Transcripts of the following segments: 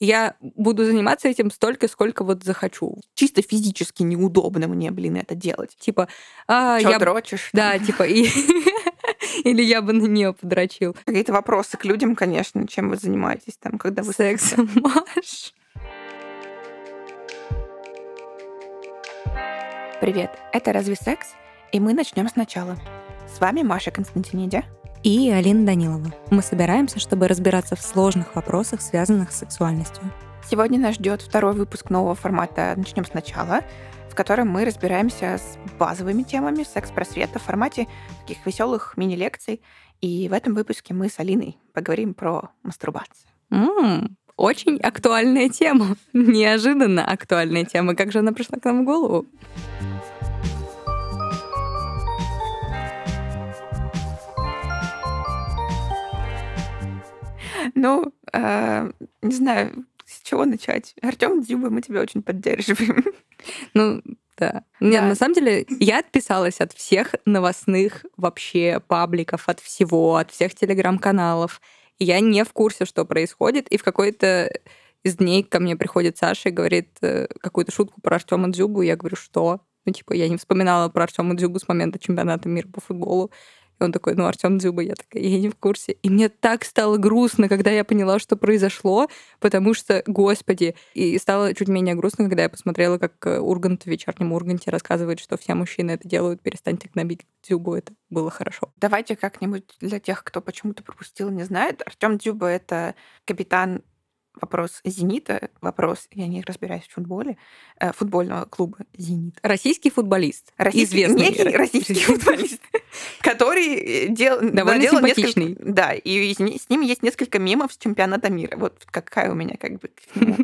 я буду заниматься этим столько, сколько вот захочу. Чисто физически неудобно мне, блин, это делать. Типа, а, Чё я... дрочишь? Да, типа, и... или я бы на нее подрочил. Какие-то вопросы к людям, конечно, чем вы занимаетесь там, когда вы... Сексом, Маш. Привет, это «Разве секс?» И мы начнем сначала. С вами Маша Константинидя. И Алина Данилова. Мы собираемся, чтобы разбираться в сложных вопросах, связанных с сексуальностью. Сегодня нас ждет второй выпуск нового формата «Начнем сначала», в котором мы разбираемся с базовыми темами секс-просвета в формате таких веселых мини-лекций. И в этом выпуске мы с Алиной поговорим про мастурбацию. М, очень актуальная тема. Неожиданно актуальная тема. Как же она пришла к нам в голову? Ну, э, не знаю, с чего начать. Артем Дзюба, мы тебя очень поддерживаем. Ну, да. Нет, Да. на самом деле, я отписалась от всех новостных вообще пабликов, от всего, от всех телеграм-каналов. Я не в курсе, что происходит. И в какой-то из дней ко мне приходит Саша и говорит э, какую-то шутку про Артема Дзюбу. Я говорю, что? Ну, типа, я не вспоминала про Артема Дзюбу с момента чемпионата мира по футболу. И он такой, ну, Артем Дзюба, я такая, я не в курсе. И мне так стало грустно, когда я поняла, что произошло, потому что, господи, и стало чуть менее грустно, когда я посмотрела, как э, Ургант в вечернем Урганте рассказывает, что все мужчины это делают, перестаньте гнобить Дзюбу, это было хорошо. Давайте как-нибудь для тех, кто почему-то пропустил, не знает. Артем Дзюба — это капитан вопрос «Зенита», вопрос, я не разбираюсь в футболе, э, футбольного клуба «Зенит». Российский футболист, Российский, известный. некий российский футболист, который э, дел, Довольно наделал симпатичный. несколько- да, и с, ни- с ним есть несколько мемов с чемпионата мира. Вот какая у меня как бы к нему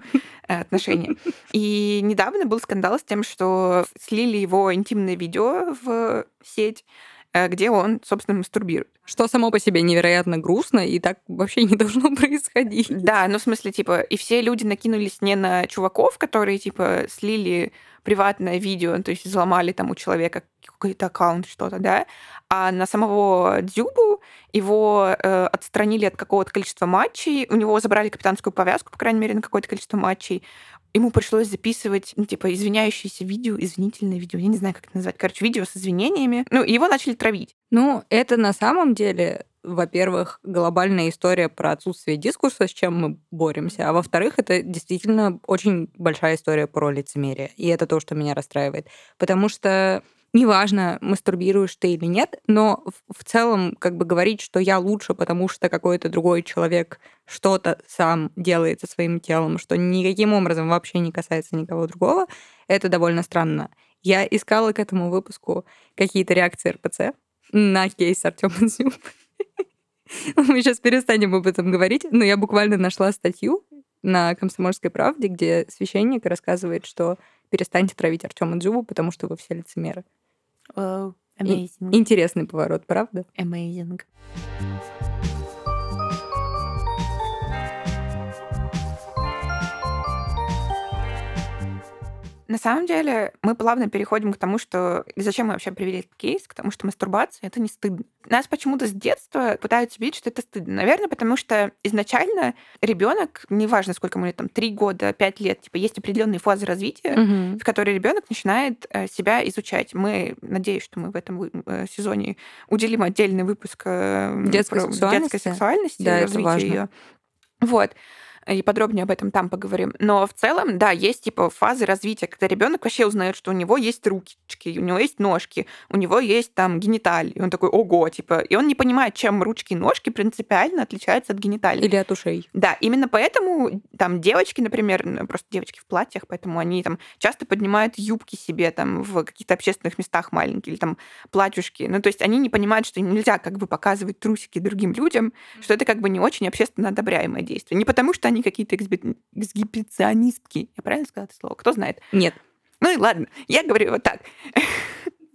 э, отношение. И недавно был скандал с тем, что слили его интимное видео в сеть, где он, собственно, мастурбирует. Что само по себе невероятно грустно, и так вообще не должно происходить. Да, ну в смысле, типа, и все люди накинулись не на чуваков, которые, типа, слили приватное видео, то есть взломали там у человека какой-то аккаунт, что-то, да, а на самого Дзюбу его э, отстранили от какого-то количества матчей, у него забрали капитанскую повязку, по крайней мере, на какое-то количество матчей, ему пришлось записывать, ну, типа, извиняющееся видео, извинительное видео, я не знаю, как это назвать, короче, видео с извинениями. Ну, его начали травить. Ну, это на самом деле, во-первых, глобальная история про отсутствие дискурса, с чем мы боремся, а во-вторых, это действительно очень большая история про лицемерие. И это то, что меня расстраивает. Потому что неважно, мастурбируешь ты или нет, но в- целом как бы говорить, что я лучше, потому что какой-то другой человек что-то сам делает со своим телом, что никаким образом вообще не касается никого другого, это довольно странно. Я искала к этому выпуску какие-то реакции РПЦ на кейс Артема Дзюбы. Мы сейчас перестанем об этом говорить, но я буквально нашла статью на «Комсомольской правде», где священник рассказывает, что перестаньте травить Артема Дзюбу, потому что вы все лицемеры. Amazing. Интересный поворот, правда? Amazing. На самом деле, мы плавно переходим к тому, что и зачем мы вообще привели этот кейс, к тому, что мастурбация это не стыдно. Нас почему-то с детства пытаются убедить, что это стыдно. Наверное, потому что изначально ребенок, неважно, сколько ему лет, там, 3 года, 5 лет, типа, есть определенные фазы развития, Мгм. в которой ребенок начинает э, себя изучать. Мы, надеюсь, что мы в этом э, сезоне уделим отдельный выпуск э, Детской про сексуальности. детской сексуальности, Да, развитию её. Вот. И подробнее об этом там поговорим. Но в целом, да, есть типа фазы развития, когда ребенок вообще узнает, что у него есть ручки, у него есть ножки, у него есть там гениталии. И он такой, ого, типа, и он не понимает, чем ручки и ножки принципиально отличаются от гениталий. Или от ушей. Да, именно поэтому там девочки, например, ну, просто девочки в платьях, поэтому они там часто поднимают юбки себе там в каких-то общественных местах маленькие или там платьюшки. Ну, то есть они не понимают, что нельзя как бы показывать трусики другим людям, что это как бы не очень общественно одобряемое действие. Не потому, что они какие-то эксгибиционистки. Я правильно сказала это слово? Кто знает? Нет. Ну и ладно, я говорю вот так.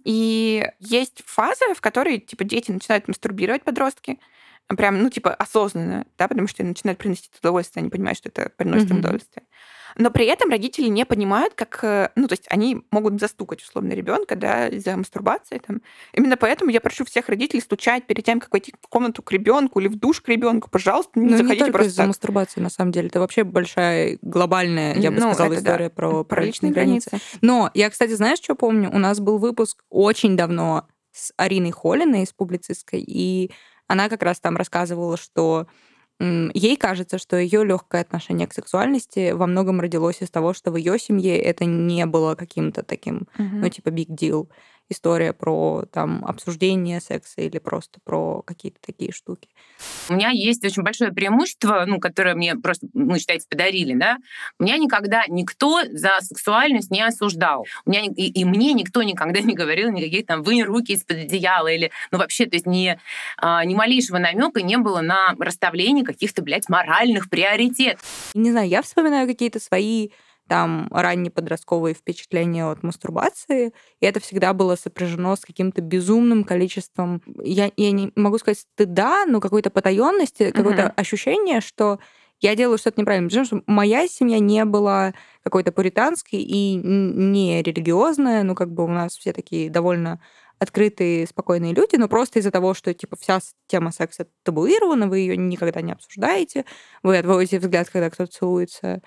И есть фаза, в которой, типа, дети начинают мастурбировать, подростки, прям, ну, типа, осознанно, да, потому что начинают приносить удовольствие, они понимают, что это приносит им Мгм. удовольствие. Но при этом родители не понимают, как... э, Ну, то есть они могут застукать, условно, ребенка, да, из-за мастурбации. Там. Именно поэтому я прошу всех родителей стучать перед тем, как войти в комнату к ребенку или в душ к ребенку. Пожалуйста, не Ну, не заходите только просто из-за мастурбации, на самом деле. Это вообще большая, глобальная, я бы Ну, сказала, это да. история про, Про личные границы. Но я, кстати, знаешь, что помню? У нас был выпуск очень давно с Ариной Холиной из публицистской, и она как раз там рассказывала, что ей кажется, что ее легкое отношение к сексуальности во многом родилось из того, что в ее семье это не было каким-то таким, Мгм. ну, типа, big deal. История про там обсуждение секса или просто про какие-то такие штуки. У меня есть очень большое преимущество, ну, которое мне просто, ну, считайте, подарили, да. Меня никогда никто за сексуальность не осуждал. У меня, и, и мне никто никогда не говорил никаких там «вынь руки из-под одеяла» или, ну, вообще, то есть ни, а, ни малейшего намека не было на расставление каких-то, блядь, моральных приоритетов. Не знаю, я вспоминаю какие-то свои там ранние подростковые впечатления от мастурбации, и это всегда было сопряжено с каким-то безумным количеством, я, я не могу сказать стыда, но какой-то потаенности, какое-то Мгм. ощущение, что я делаю что-то неправильно. Потому что моя семья не была какой-то пуританской и не религиозная, ну как бы у нас все такие довольно открытые, спокойные люди, но просто из-за того, что типа вся тема секса табуирована, вы ее никогда не обсуждаете, вы отводите взгляд, когда кто-то целуется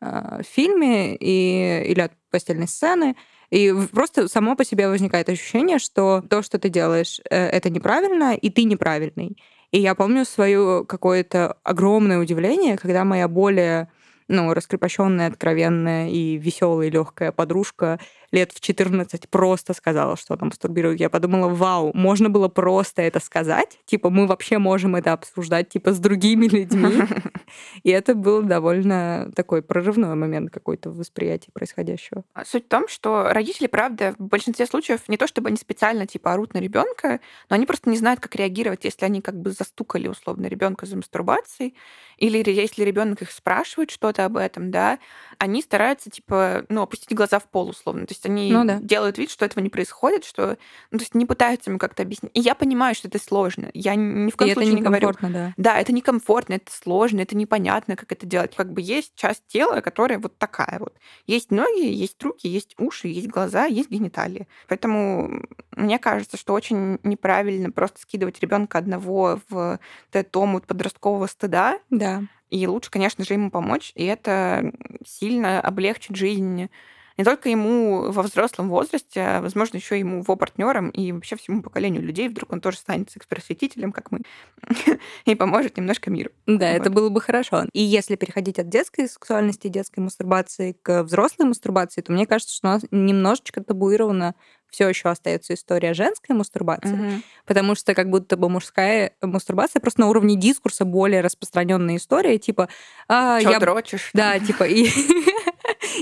в фильме и, или от постельной сцены. И просто само по себе возникает ощущение, что то, что ты делаешь, э, это неправильно, и ты неправильный. И я помню свое какое-то огромное удивление, когда моя более ну, раскрепощенная, откровенная и веселая, легкая подружка лет в 14 просто сказала, что она мастурбирует. Я подумала, вау, можно было просто это сказать? Типа, мы вообще можем это обсуждать, типа, с другими людьми. И это был довольно такой прорывной момент какой-то в восприятии происходящего. А Суть в том, что родители, правда, в большинстве случаев не то чтобы они специально типа орут на ребенка, но они просто не знают, как реагировать, если они как бы застукали условно ребенка за мастурбацией, или если ребенок их спрашивает что-то об этом, да, они стараются типа, ну, опустить глаза в пол условно, то есть они Ну да. делают вид, что этого не происходит, что, ну, то есть не пытаются ему как-то объяснить. И я понимаю, что это сложно. Я ни в И коем это случае не говорю, да. да, это некомфортно, это сложно, это непонятно, как это делать. Как бы есть часть тела, которая вот такая вот. Есть ноги, есть руки, есть уши, есть глаза, есть гениталии. Поэтому мне кажется, что очень неправильно просто скидывать ребенка одного в этот омут подросткового стыда. Да. И лучше, конечно же, ему помочь. И это сильно облегчит жизнь не только ему во взрослом возрасте, а, возможно, еще ему его партнерам и вообще всему поколению людей. Вдруг он тоже станет секс-просветителем, как мы, и поможет немножко миру. Да, это Вот. было бы хорошо. И если переходить от детской сексуальности, детской мастурбации к взрослой мастурбации, то мне кажется, что у нас немножечко табуировано все еще остается история женской мастурбации, Мгм. потому что как будто бы мужская мастурбация просто на уровне дискурса более распространенная история, типа а, Чё я дрочишь? да, типа и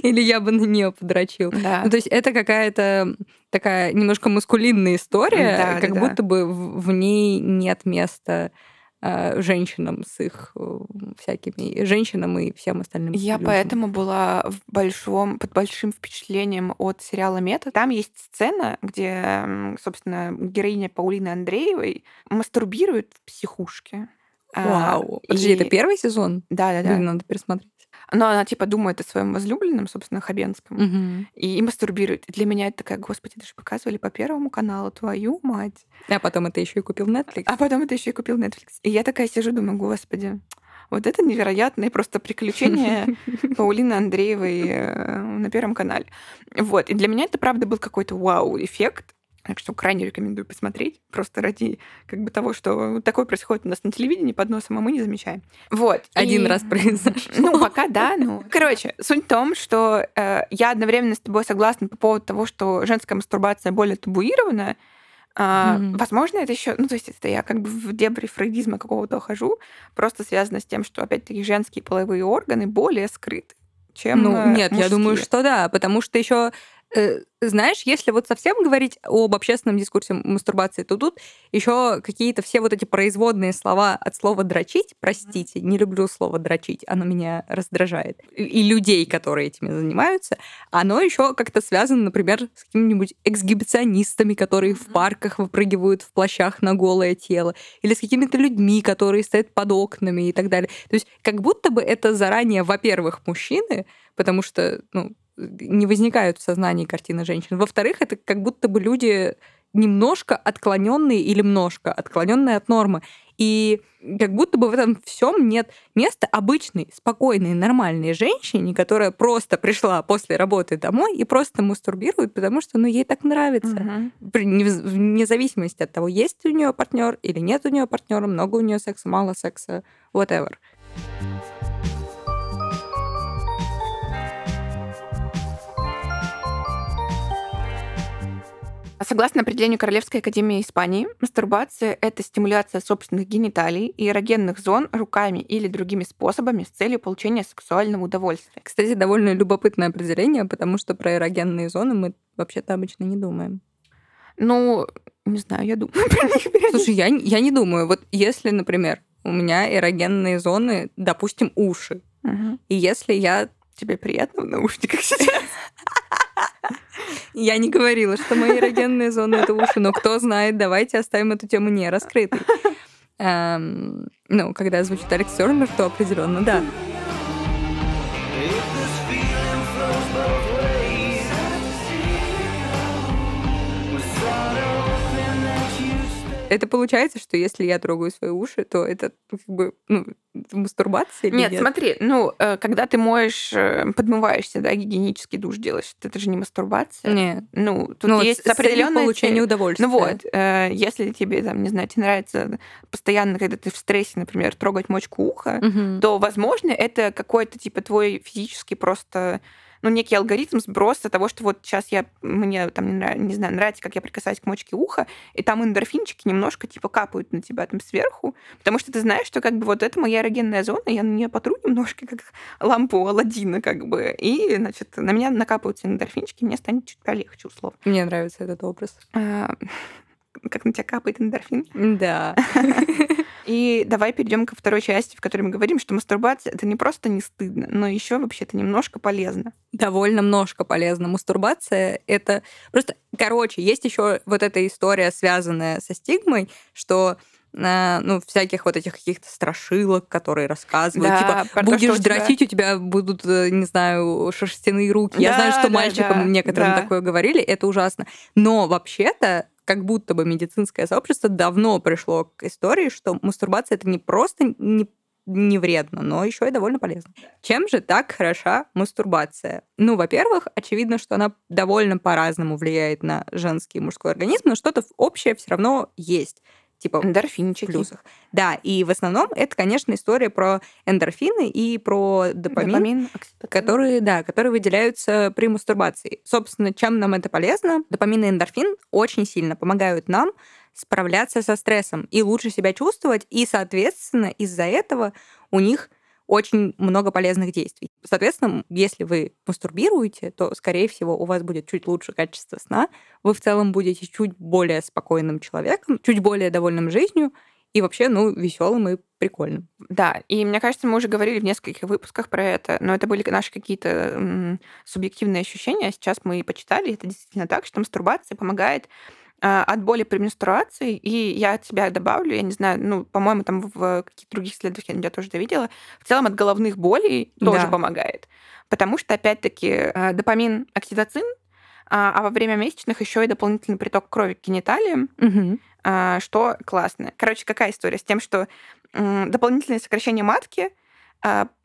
или я бы на нее подрочил. Да. Ну, то есть это какая-то такая немножко маскулинная история, Да, как да, будто бы в, ней нет места э, женщинам с их э, всякими женщинам и всем остальным. Я людям. поэтому была в большом, под большим впечатлением от сериала «Метод». Там есть сцена, где, собственно, героиня Паулины Андреевой мастурбирует в психушке. А, Вау. Подожди, это и- первый сезон? Да-да-да. Блин, надо пересмотреть. Но она, типа, думает о своем возлюбленном, собственно, Хабенском. Мгм. И, и мастурбирует. И для меня это такая, господи, это же показывали по Первому каналу, твою мать. А потом это еще и купил Netflix. А потом это еще и купил Netflix. И я такая сижу, думаю, господи, вот это невероятное просто приключение Паулины Андреевой э, на Первом канале. Вот. И для меня это, правда, был какой-то вау-эффект. Так что крайне рекомендую посмотреть, просто ради как бы того, что такое происходит у нас на телевидении под носом, а мы не замечаем. Вот. Один И- раз произошло. ну, пока да, ну. Короче, суть в том, что э, я одновременно с тобой согласна по поводу того, что женская мастурбация более табуирована. А, Мгм. Возможно, это еще, ну, то есть это я как бы в дебри фрейдизма какого-то ухожу, просто связано с тем, что, опять-таки, женские половые органы более скрыты, чем Ну, э, нет, я думаю, мужские. что да, потому что еще знаешь, если вот совсем говорить об общественном дискурсе мастурбации, то тут еще какие-то все вот эти производные слова от слова дрочить, простите, не люблю слово дрочить, оно меня раздражает. И людей, которые этими занимаются, оно еще как-то связано, например, с какими-нибудь эксгибиционистами, которые в парках выпрыгивают в плащах на голое тело, или с какими-то людьми, которые стоят под окнами и так далее. То есть как будто бы это заранее, во-первых, мужчины, потому что, ну, не возникают в сознании картины женщин. Во-вторых, это как будто бы люди немножко отклоненные или немножко отклоненные от нормы. И как будто бы в этом всем нет места обычной, спокойной, нормальной женщине, которая просто пришла после работы домой и просто мастурбирует, потому что ну, ей так нравится. Угу. Вне зависимости от того, есть у нее партнер или нет у нее партнера, много у нее секса, мало секса, whatever. Согласно определению Королевской академии Испании, мастурбация — это стимуляция собственных гениталий и эрогенных зон руками или другими способами с целью получения сексуального удовольствия. Кстати, довольно любопытное определение, потому что про эрогенные зоны мы вообще-то обычно не думаем. Ну, не знаю, я думаю про них. Слушай, я, я не думаю. Вот если, например, у меня эрогенные зоны, допустим, уши, угу. и если я... Тебе приятно в наушниках сейчас? Я не говорила, что мои эрогенные зоны это уши, но кто знает, давайте оставим эту тему не раскрытой. Эм, ну, когда звучит Алекс Тернер, то определенно да. Это получается, что если я трогаю свои уши, то это как бы ну, мастурбация? Нет, нет, смотри, ну, э, когда ты моешь, э, подмываешься, да, гигиенический душ делаешь, это же не мастурбация. Нет. Ну, тут ну, есть определенное получение удовольствия. Ну вот, э, если тебе, там, не знаю, тебе нравится постоянно, когда ты в стрессе, например, трогать мочку уха, угу. то, возможно, это какой-то, типа, твой физический просто ну, некий алгоритм сброса того, что вот сейчас я, мне там, не, нравится, не знаю, нравится, как я прикасаюсь к мочке уха, и там эндорфинчики немножко типа капают на тебя там сверху, потому что ты знаешь, что как бы вот это моя эрогенная зона, я на нее потру немножко, как лампу Алладина, как бы, и, значит, на меня накапываются эндорфинчики, мне станет чуть полегче, условно. Мне нравится этот образ. А, как на тебя капает эндорфин. Да. И давай перейдем ко второй части, в которой мы говорим, что мастурбация это не просто не стыдно, но еще вообще-то немножко полезно. Довольно немножко полезно. Мастурбация это просто, короче, есть еще вот эта история, связанная со стигмой, что э, ну, всяких вот этих каких-то страшилок, которые рассказывают, да, типа, будешь то, дрочить, тебя... у тебя будут, э, не знаю, шерстяные руки. Да, Я знаю, что да, мальчикам да, некоторым да. такое говорили, это ужасно. Но вообще-то как будто бы медицинское сообщество давно пришло к истории, что мастурбация это не просто не не вредно, но еще и довольно полезно. Чем же так хороша мастурбация? Ну, во-первых, очевидно, что она довольно по-разному влияет на женский и мужской организм, но что-то общее все равно есть типа эндорфинчики. плюсах. Да, и в основном это, конечно, история про эндорфины и про допамин, допамин которые, да, которые выделяются при мастурбации. Собственно, чем нам это полезно? Допамин и эндорфин очень сильно помогают нам справляться со стрессом и лучше себя чувствовать, и, соответственно, из-за этого у них очень много полезных действий. Соответственно, если вы мастурбируете, то, скорее всего, у вас будет чуть лучше качество сна, вы в целом будете чуть более спокойным человеком, чуть более довольным жизнью и вообще, ну, веселым и прикольным. Да, и мне кажется, мы уже говорили в нескольких выпусках про это, но это были наши какие-то субъективные ощущения, а сейчас мы почитали, это действительно так, что мастурбация помогает от боли при менструации, и я от себя добавлю, я не знаю, ну, по-моему, там в каких-то других исследованиях я тоже это видела, в целом от головных болей да. тоже помогает. Потому что, опять-таки, э, допамин, окситоцин, а, а во время месячных еще и дополнительный приток крови к гениталиям, угу. что классно. Короче, какая история с тем, что дополнительное сокращение матки — а,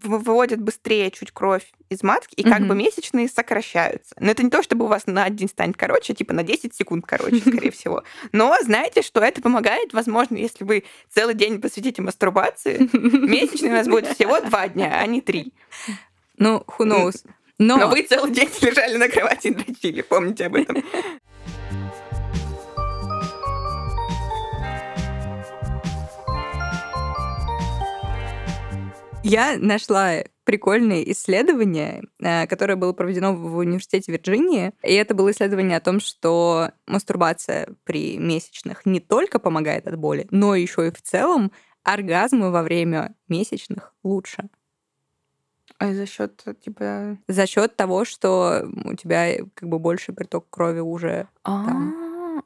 выводят быстрее чуть кровь из матки, и как mm-hmm. бы месячные сокращаются. Но это не то, чтобы у вас на один станет короче, типа на 10 секунд короче, скорее всего. Но знаете, что это помогает, возможно, если вы целый день посвятите мастурбации, месячные у нас будет всего два дня, а не три. Ну, who knows. Но... Но вы целый день лежали на кровати и дрочили, помните об этом. Я нашла прикольное исследование, э, которое было проведено в университете Вирджинии. И это было исследование о том, что мастурбация при месячных не только помогает от боли, но еще и в целом оргазмы во время месячных лучше. А за счет типа. За счет того, что у тебя как бы больше приток крови уже. А,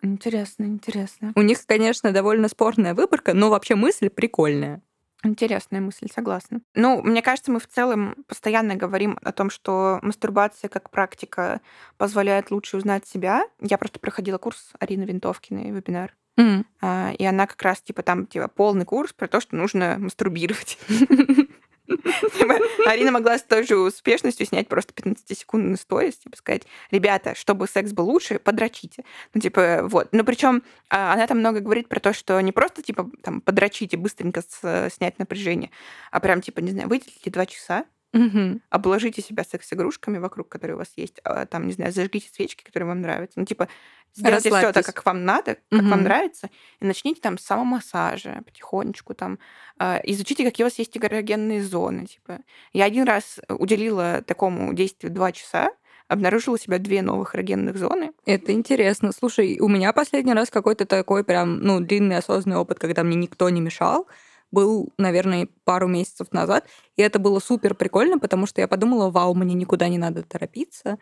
интересно, интересно. У них, конечно, довольно спорная выборка, но вообще мысль прикольная. Интересная мысль, согласна. Ну, мне кажется, мы в целом постоянно говорим о том, что мастурбация как практика позволяет лучше узнать себя. Я просто проходила курс Арины Винтовкиной, вебинар. Mm. И она как раз, типа, там, типа, полный курс про то, что нужно мастурбировать. Типа, Арина могла с той же успешностью снять просто 15-секундный сторис, типа сказать, ребята, чтобы секс был лучше, подрочите. Ну, типа, вот. Но причем а, она там много говорит про то, что не просто, типа, там, подрочите, быстренько снять напряжение, а прям, типа, не знаю, выделите два часа, Угу. Обложите себя секс-игрушками вокруг, которые у вас есть. А, там, не знаю, зажгите свечки, которые вам нравятся. Ну, типа, сделайте все так, как вам надо, как угу. вам нравится, и начните там с самомассажа потихонечку там. Э, изучите, какие у вас есть эрогенные зоны. Типа. Я один раз уделила такому действию два часа, обнаружила у себя две новых эрогенных зоны. Это интересно. Слушай, у меня последний раз какой-то такой прям, ну, длинный осознанный опыт, когда мне никто не мешал был, наверное, пару месяцев назад. И это было супер прикольно, потому что я подумала, вау, мне никуда не надо торопиться.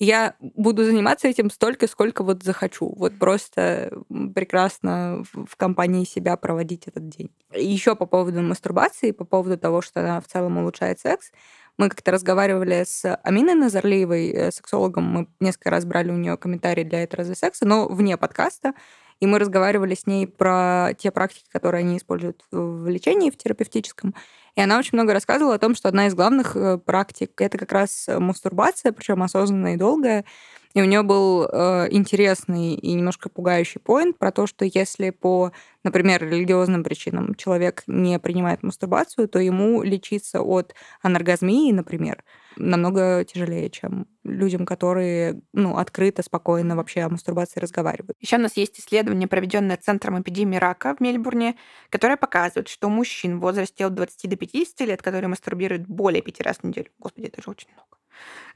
Я буду заниматься этим столько, сколько вот захочу. Вот просто прекрасно в компании себя проводить этот день. Еще по поводу мастурбации, по поводу того, что она в целом улучшает секс. Мы как-то разговаривали с Аминой Назарлеевой, э, сексологом. Мы несколько раз брали у нее комментарии для этого секса, но вне подкаста. И мы разговаривали с ней про те практики, которые они используют в лечении, в терапевтическом. И она очень много рассказывала о том, что одна из главных э, практик — это как раз мастурбация, причем осознанная и долгая. И у нее был э, интересный и немножко пугающий поинт про то, что если по, например, религиозным причинам человек не принимает мастурбацию, то ему лечиться от аноргазмии, например, намного тяжелее, чем людям, которые ну, открыто, спокойно вообще о мастурбации разговаривают. Еще у нас есть исследование, проведенное Центром эпидемии рака в Мельбурне, которое показывает, что мужчин в возрасте от 20 до 50 лет, которые мастурбируют более пяти раз в неделю, господи, это же очень много,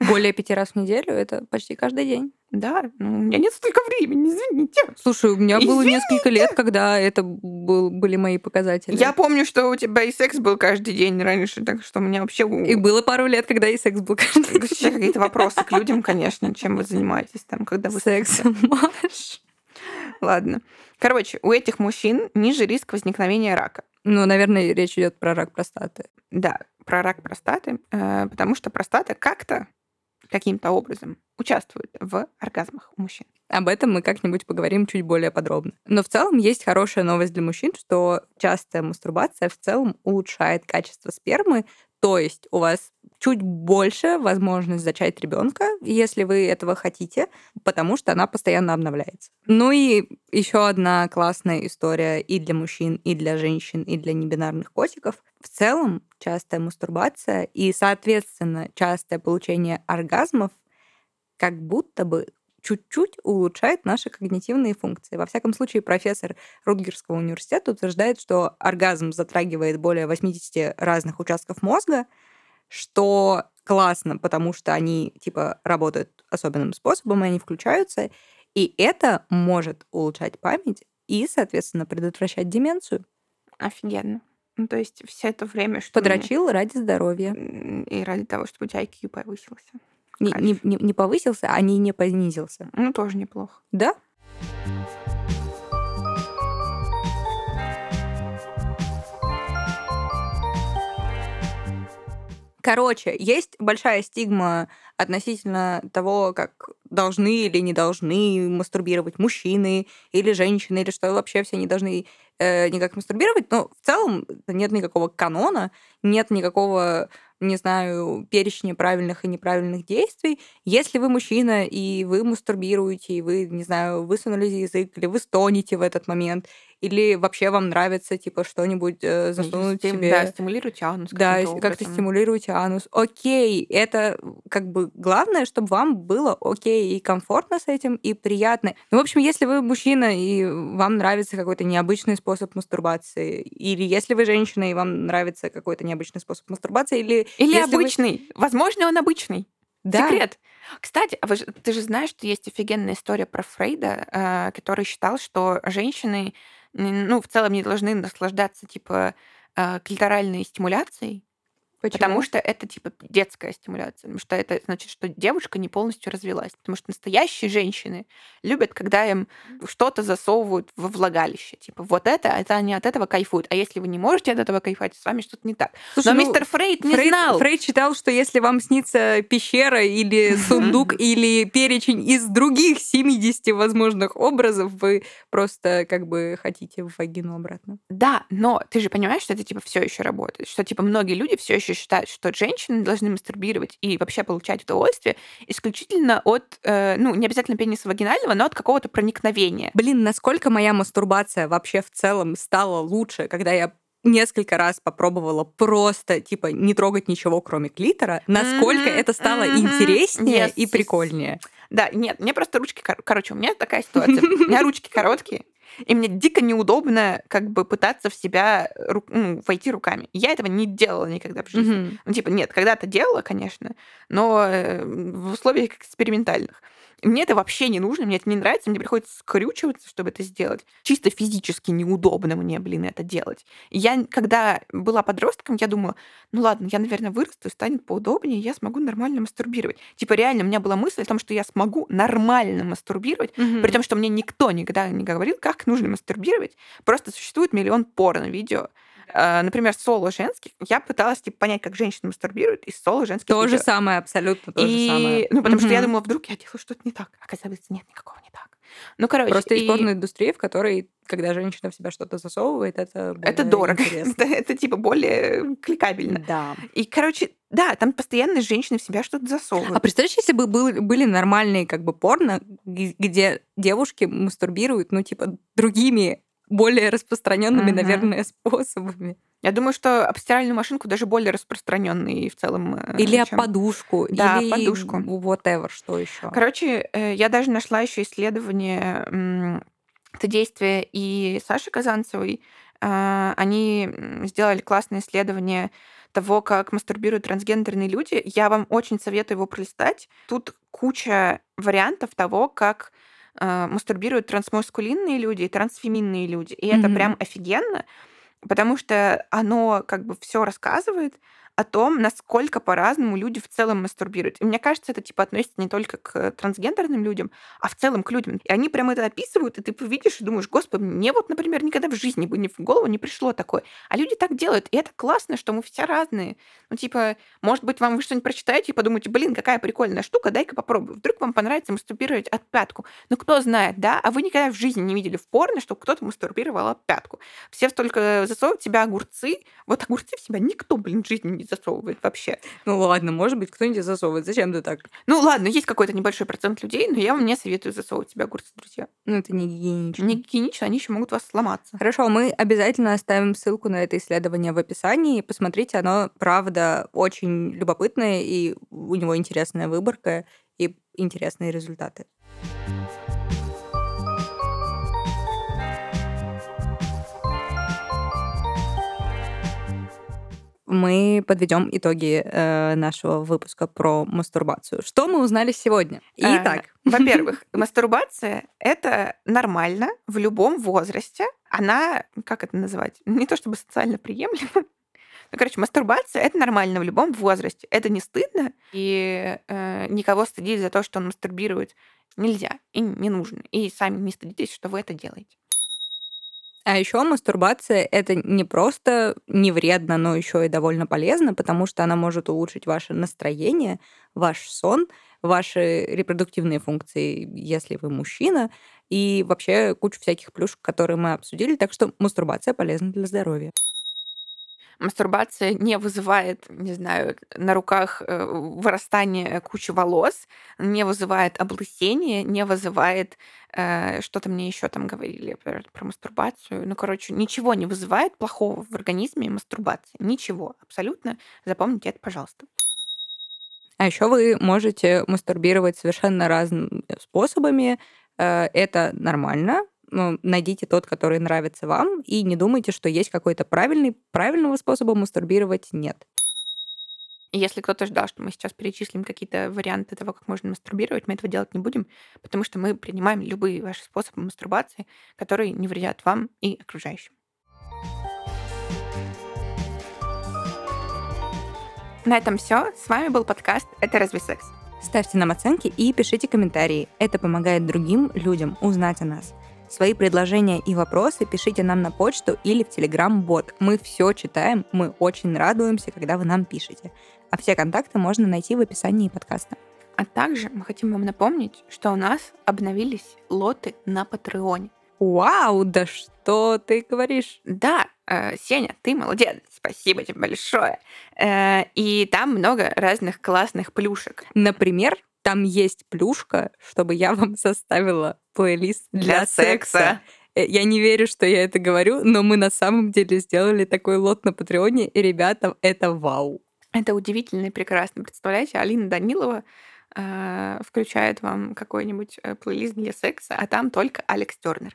более пяти раз в неделю это почти каждый день. Да, ну, у меня нет столько времени, извините. Слушай, у меня извините. было несколько лет, когда это был, были мои показатели. Я помню, что у тебя и секс был каждый день раньше, так что у меня вообще... И было пару лет, когда и секс был каждый день. Вообще какие-то вопросы к людям, конечно, чем вы занимаетесь там, когда вы... Сексом, Маш. Ладно. Короче, у этих мужчин ниже риск возникновения рака. Ну, наверное, речь идет про рак простаты. Да, про рак простаты, э, потому что простата как-то каким-то образом участвует в оргазмах у мужчин. Об этом мы как-нибудь поговорим чуть более подробно. Но в целом есть хорошая новость для мужчин, что частая мастурбация в целом улучшает качество спермы, то есть у вас чуть больше возможность зачать ребенка, если вы этого хотите, потому что она постоянно обновляется. Ну и еще одна классная история и для мужчин, и для женщин, и для небинарных котиков. В целом частая мастурбация и, соответственно, частое получение оргазмов как будто бы чуть-чуть улучшает наши когнитивные функции. Во всяком случае, профессор Рутгерского университета утверждает, что оргазм затрагивает более 80 разных участков мозга, что классно, потому что они типа работают особенным способом, и они включаются, и это может улучшать память и, соответственно, предотвращать деменцию. Офигенно. Ну, то есть все это время, что... Подрочил мне... ради здоровья. И ради того, чтобы у тебя IQ повысился. Не, не, не, не повысился, а не, не понизился. Ну, тоже неплохо. Да? Короче, есть большая стигма относительно того, как должны или не должны мастурбировать мужчины или женщины, или что вообще все не должны э, никак мастурбировать. Но в целом нет никакого канона, нет никакого не знаю, перечня правильных и неправильных действий. Если вы мужчина, и вы мастурбируете, и вы, не знаю, высунули язык, или вы стонете в этот момент, или вообще вам нравится, типа, что-нибудь э, засунуть Стим- себе. Да, стимулируйте анус. Да, как-то образом. стимулируете анус. Окей, это как бы главное, чтобы вам было окей и комфортно с этим, и приятно. Ну, в общем, если вы мужчина, и вам нравится какой-то необычный способ мастурбации, или если вы женщина, и вам нравится какой-то необычный способ мастурбации, или... Или если вы- обычный. Возможно, он обычный. Да. Секрет. Кстати, а ты же знаешь, что есть офигенная история про Фрейда, э, который считал, что женщины, ну, в целом не должны наслаждаться, типа, э, клиторальной стимуляцией, потому что это, типа, детская стимуляция. Потому что это значит, что девушка не полностью развелась. Потому что настоящие женщины любят, когда им что-то засовывают во влагалище. Типа, вот это, это они от этого кайфуют. А если вы не можете от этого кайфовать, с вами что-то не так. Слушай, Но ну, мистер Фрейд не Фрейд, знал. Фрейд считал, что если вам снится пещера или сундук или перечень из других 70 возможных образов, вы просто как бы хотите в вагину обратно. Да, но ты же понимаешь, что это типа все еще работает, что типа многие люди все еще считают, что женщины должны мастурбировать и вообще получать удовольствие исключительно от, э, ну не обязательно пениса вагинального, но от какого-то проникновения. Блин, насколько моя мастурбация вообще в целом стала лучше, когда я несколько раз попробовала просто, типа, не трогать ничего, кроме клитора, насколько Мгм, это стало мгм. интереснее Yes, и прикольнее. Да, нет, мне просто ручки, кор- короче, у меня такая ситуация, у меня ручки короткие. И мне дико неудобно как бы пытаться в себя ру- ну, войти руками. Я этого не делала никогда в жизни. Мгм. Ну, типа, нет, когда-то делала, конечно, но э, в условиях экспериментальных. Мне это вообще не нужно, мне это не нравится, мне приходится скрючиваться, чтобы это сделать. Чисто физически неудобно мне, блин, это делать. Я, когда была подростком, я думала, ну ладно, я, наверное, вырасту, станет поудобнее, я смогу нормально мастурбировать. Типа, реально, у меня была мысль о том, что я смогу нормально мастурбировать, Мгм. при том, что мне никто никогда не говорил, как нужно мастурбировать. Просто существует миллион порно-видео. Э, Например, соло женских. Я пыталась типа, понять, как женщины мастурбируют из соло женских То же видео. самое, абсолютно то же И, самое. ну, потому что я думала, вдруг я делаю что-то не так. Оказывается, нет, никакого не так. Ну, короче, Просто есть и порноиндустрия, в которой, когда женщина в себя что-то засовывает, это это дорого. это, это, типа более кликабельно. Да. И, короче, да, там постоянно женщины в себя что-то засовывают. А представляешь, если бы был- были нормальные как бы порно, где девушки мастурбируют, ну, типа, другими, более распространенными, Мгм. наверное, способами. Я думаю, что об стиральную машинку даже более распространенный в целом. э, Или об чем- подушку, Да, или подушку. whatever, что еще. Короче, э, я даже нашла еще исследование это действие и Саши Казанцевой. А, Они сделали классное исследование того, как мастурбируют трансгендерные люди. Я вам очень советую его пролистать. Тут куча вариантов того, как э, мастурбируют трансмаскулинные люди и трансфеминные люди. И это Мгм. прям офигенно, потому что оно как бы все рассказывает о том, насколько по-разному люди в целом мастурбируют. И мне кажется, это типа относится не только к трансгендерным людям, а в целом к людям. И они прям это описывают, и ты видишь и думаешь, господи, мне вот, например, никогда в жизни бы ни в голову не пришло такое. А люди так делают, и это классно, что мы все разные. Ну, типа, может быть, вам вы что-нибудь прочитаете и подумаете, блин, какая прикольная штука, дай-ка попробую. Вдруг вам понравится мастурбировать от пятку. Ну, кто знает, да? А вы никогда в жизни не видели в порно, чтобы кто-то мастурбировал от пятку. Все столько засовывают в себя огурцы. Вот огурцы в себя никто, блин, в жизни не засовывает вообще. Ну ладно, может быть, кто-нибудь засовывает. Зачем ты так? Ну ладно, есть какой-то небольшой процент людей, но я вам не советую засовывать в себя огурцы, друзья. Ну, это не гигиенично. Не гигиенично, они еще могут вас сломаться. Хорошо, мы обязательно оставим ссылку на это исследование в описании. Посмотрите, оно, правда, очень любопытное, и у него интересная выборка и интересные результаты. Мы подведем итоги э, нашего выпуска про мастурбацию. Что мы узнали сегодня? Э, Итак, Во-первых, мастурбация — это нормально в любом возрасте. Она, как это называть, не то чтобы социально приемлема, ну, короче, мастурбация — это нормально в любом возрасте. Это не стыдно, и э, никого стыдить за то, что он мастурбирует, нельзя и не нужно. И сами не стыдитесь, что вы это делаете. А еще мастурбация это не просто не вредно, но еще и довольно полезно, потому что она может улучшить ваше настроение, ваш сон, ваши репродуктивные функции, если вы мужчина, и вообще кучу всяких плюшек, которые мы обсудили. Так что мастурбация полезна для здоровья. Мастурбация не вызывает, не знаю, на руках э, вырастание кучи волос, не вызывает облысение, не вызывает э, что-то мне еще там говорили про, про мастурбацию. Ну, короче, ничего не вызывает плохого в организме мастурбации. Ничего, абсолютно. Запомните это, пожалуйста. А еще вы можете мастурбировать совершенно разными способами. Э, это нормально. Ну, найдите тот, который нравится вам, и не думайте, что есть какой-то правильный, правильного способа мастурбировать. Нет. если кто-то ждал, что мы сейчас перечислим какие-то варианты того, как можно мастурбировать, мы этого делать не будем, потому что мы принимаем любые ваши способы мастурбации, которые не вредят вам и окружающим. На этом все. С вами был подкаст «Это разве секс?». Ставьте нам оценки и пишите комментарии. Это помогает другим людям узнать о нас. Свои предложения и вопросы пишите нам на почту или в Telegram-бот. Мы все читаем, мы очень радуемся, когда вы нам пишете. А все контакты можно найти в описании подкаста. А также мы хотим вам напомнить, что у нас обновились лоты на Патреоне. Вау, да что ты говоришь? Да, э, Сеня, ты молодец, спасибо тебе большое. Э, и там много разных классных плюшек. Например, там есть плюшка, чтобы я вам составила плейлист для, для секса. секса. Э, я не верю, что я это говорю, но мы на самом деле сделали такой лот на Патреоне, и ребята, это вау. Это удивительно и прекрасно. Представляете, Алина Данилова э, включает вам какой-нибудь э, плейлист для секса, а там только Алекс Тернер.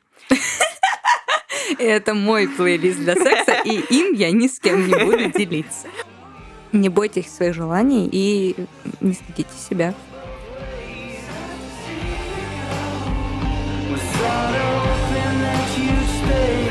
Это мой плейлист для секса, и им я ни с кем не буду делиться. Не бойтесь своих желаний и не стыдите себя. We that open that huge space?